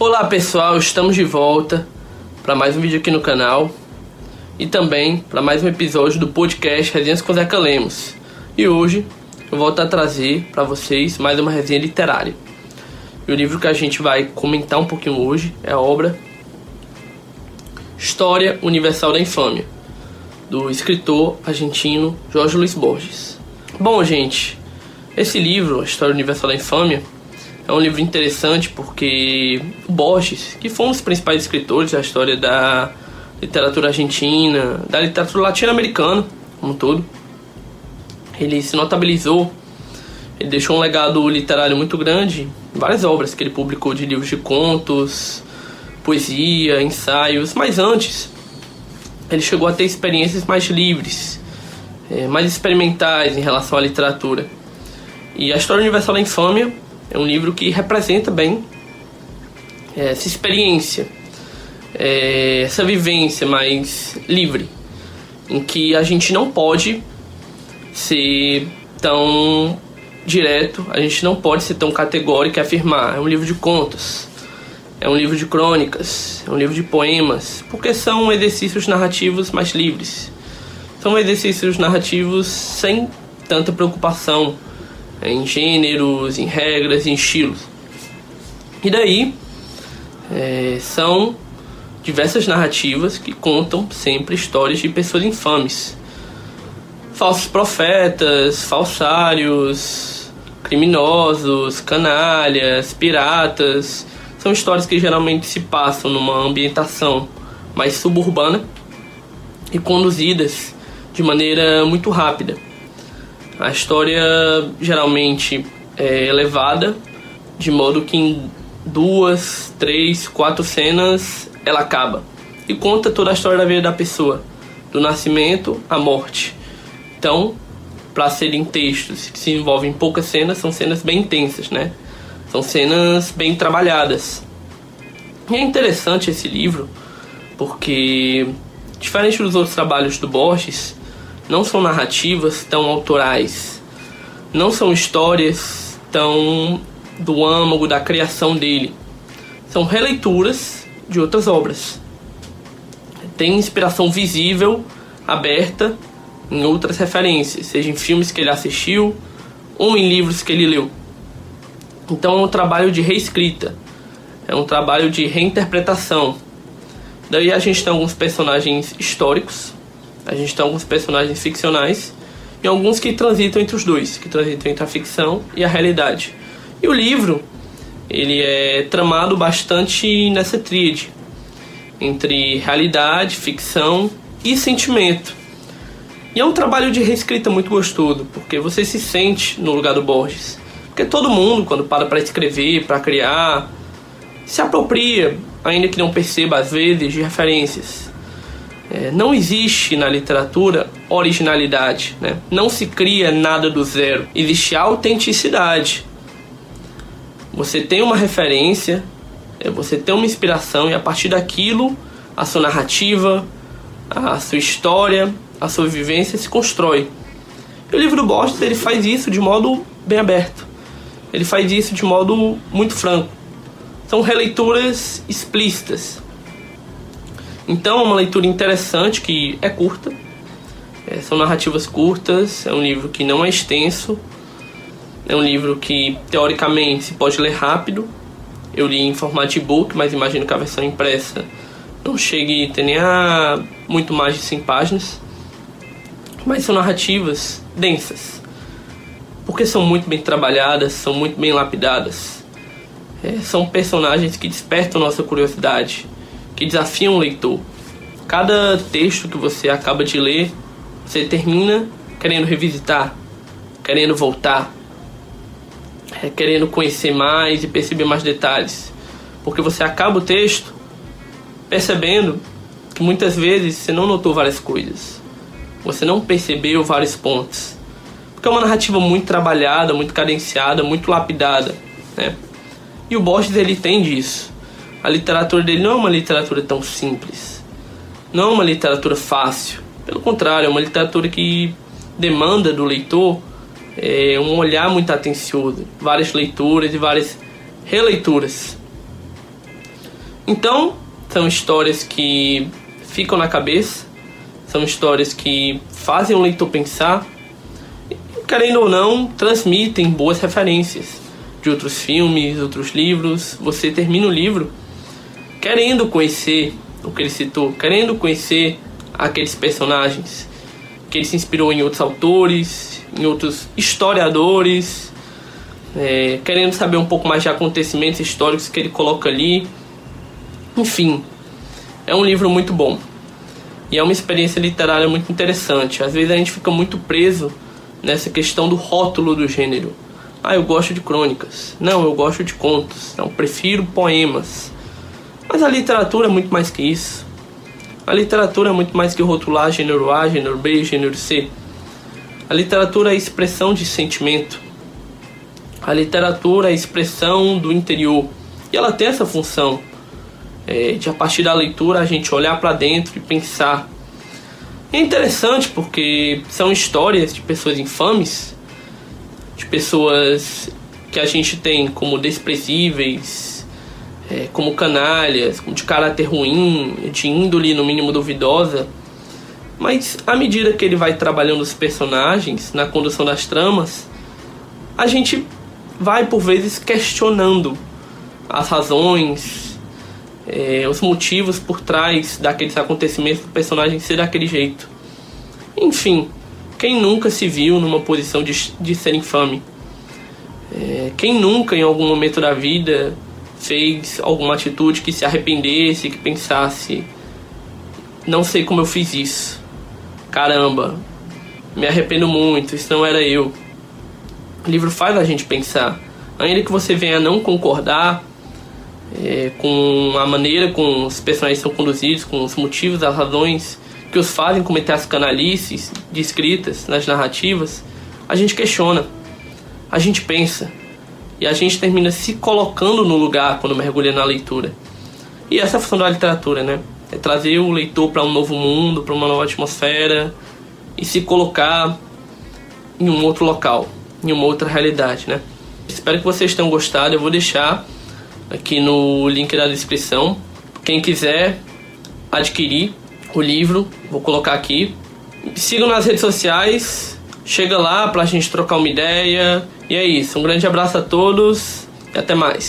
Olá pessoal, estamos de volta para mais um vídeo aqui no canal e também para mais um episódio do podcast Resenhas com Zeca Lemos. E hoje eu volto a trazer para vocês mais uma resenha literária. E o livro que a gente vai comentar um pouquinho hoje é a obra História Universal da Infâmia, do escritor argentino Jorge Luiz Borges. Bom, gente, esse livro, História Universal da Infâmia, é um livro interessante porque Borges, que foi um dos principais escritores da história da literatura argentina, da literatura latino-americana como um todo, ele se notabilizou, ele deixou um legado literário muito grande, várias obras que ele publicou de livros de contos, poesia, ensaios, mas antes ele chegou a ter experiências mais livres, eh, mais experimentais em relação à literatura. E a História Universal da Infâmia é um livro que representa bem é, essa experiência, é, essa vivência mais livre, em que a gente não pode ser tão direto, a gente não pode ser tão categórico e afirmar. É um livro de contos, é um livro de crônicas, é um livro de poemas, porque são exercícios narrativos mais livres. São exercícios narrativos sem tanta preocupação em gêneros, em regras, em estilos. E daí é, são diversas narrativas que contam sempre histórias de pessoas infames. Falsos profetas, falsários, criminosos, canalhas, piratas. São histórias que geralmente se passam numa ambientação mais suburbana e conduzidas de maneira muito rápida a história geralmente é elevada, de modo que em duas, três, quatro cenas ela acaba. E conta toda a história da vida da pessoa, do nascimento à morte. Então, para serem textos que se envolvem em poucas cenas, são cenas bem intensas, né? São cenas bem trabalhadas. E é interessante esse livro, porque, diferente dos outros trabalhos do Borges, não são narrativas tão autorais, não são histórias tão do âmago da criação dele. São releituras de outras obras. Tem inspiração visível, aberta em outras referências, seja em filmes que ele assistiu ou em livros que ele leu. Então é um trabalho de reescrita, é um trabalho de reinterpretação. Daí a gente tem alguns personagens históricos, a gente tem alguns personagens ficcionais e alguns que transitam entre os dois, que transitam entre a ficção e a realidade. E o livro, ele é tramado bastante nessa tríade entre realidade, ficção e sentimento. E é um trabalho de reescrita muito gostoso, porque você se sente no lugar do Borges. Porque todo mundo, quando para para escrever, para criar, se apropria, ainda que não perceba às vezes, de referências é, não existe na literatura originalidade, né? não se cria nada do zero, existe autenticidade. Você tem uma referência, é, você tem uma inspiração e a partir daquilo a sua narrativa, a sua história, a sua vivência se constrói. E o livro do Borges ele faz isso de modo bem aberto. Ele faz isso de modo muito franco. São releituras explícitas. Então é uma leitura interessante que é curta, é, são narrativas curtas, é um livro que não é extenso, é um livro que teoricamente se pode ler rápido. Eu li em formato e-book, mas imagino que a versão impressa não chegue a ter nem a muito mais de 100 páginas. Mas são narrativas densas, porque são muito bem trabalhadas, são muito bem lapidadas. É, são personagens que despertam nossa curiosidade que desafiam o leitor. Cada texto que você acaba de ler, você termina querendo revisitar, querendo voltar, é, querendo conhecer mais e perceber mais detalhes. Porque você acaba o texto percebendo que muitas vezes você não notou várias coisas, você não percebeu vários pontos. Porque é uma narrativa muito trabalhada, muito cadenciada, muito lapidada, né? E o Borges ele tem disso a literatura dele não é uma literatura tão simples. Não é uma literatura fácil. Pelo contrário, é uma literatura que demanda do leitor é, um olhar muito atencioso, várias leituras e várias releituras. Então, são histórias que ficam na cabeça, são histórias que fazem o leitor pensar, e, querendo ou não, transmitem boas referências de outros filmes, outros livros. Você termina o livro querendo conhecer o que ele citou, querendo conhecer aqueles personagens que ele se inspirou em outros autores, em outros historiadores, é, querendo saber um pouco mais de acontecimentos históricos que ele coloca ali. Enfim, é um livro muito bom. E é uma experiência literária muito interessante. Às vezes a gente fica muito preso nessa questão do rótulo do gênero. Ah, eu gosto de crônicas. Não, eu gosto de contos. Não, prefiro poemas. Mas a literatura é muito mais que isso. A literatura é muito mais que rotular gênero A, gênero B, gênero C. A literatura é a expressão de sentimento. A literatura é a expressão do interior. E ela tem essa função é, de, a partir da leitura, a gente olhar para dentro e pensar. É interessante porque são histórias de pessoas infames, de pessoas que a gente tem como desprezíveis, é, como canalhas, de caráter ruim, de índole no mínimo duvidosa. Mas à medida que ele vai trabalhando os personagens, na condução das tramas, a gente vai por vezes questionando as razões, é, os motivos por trás daqueles acontecimentos do personagem ser daquele jeito. Enfim, quem nunca se viu numa posição de, de ser infame? É, quem nunca, em algum momento da vida, fez alguma atitude que se arrependesse, que pensasse: não sei como eu fiz isso. Caramba, me arrependo muito, isso não era eu. O livro faz a gente pensar. Ainda que você venha não concordar é, com a maneira como os personagens são conduzidos, com os motivos, as razões que os fazem cometer as canalices descritas nas narrativas, a gente questiona, a gente pensa e a gente termina se colocando no lugar quando mergulha na leitura. E essa é a função da literatura, né? É trazer o leitor para um novo mundo, para uma nova atmosfera e se colocar em um outro local, em uma outra realidade, né? Espero que vocês tenham gostado. Eu vou deixar aqui no link da descrição. Quem quiser adquirir o livro, vou colocar aqui. Sigam nas redes sociais, chega lá pra gente trocar uma ideia. E é isso. Um grande abraço a todos e até mais.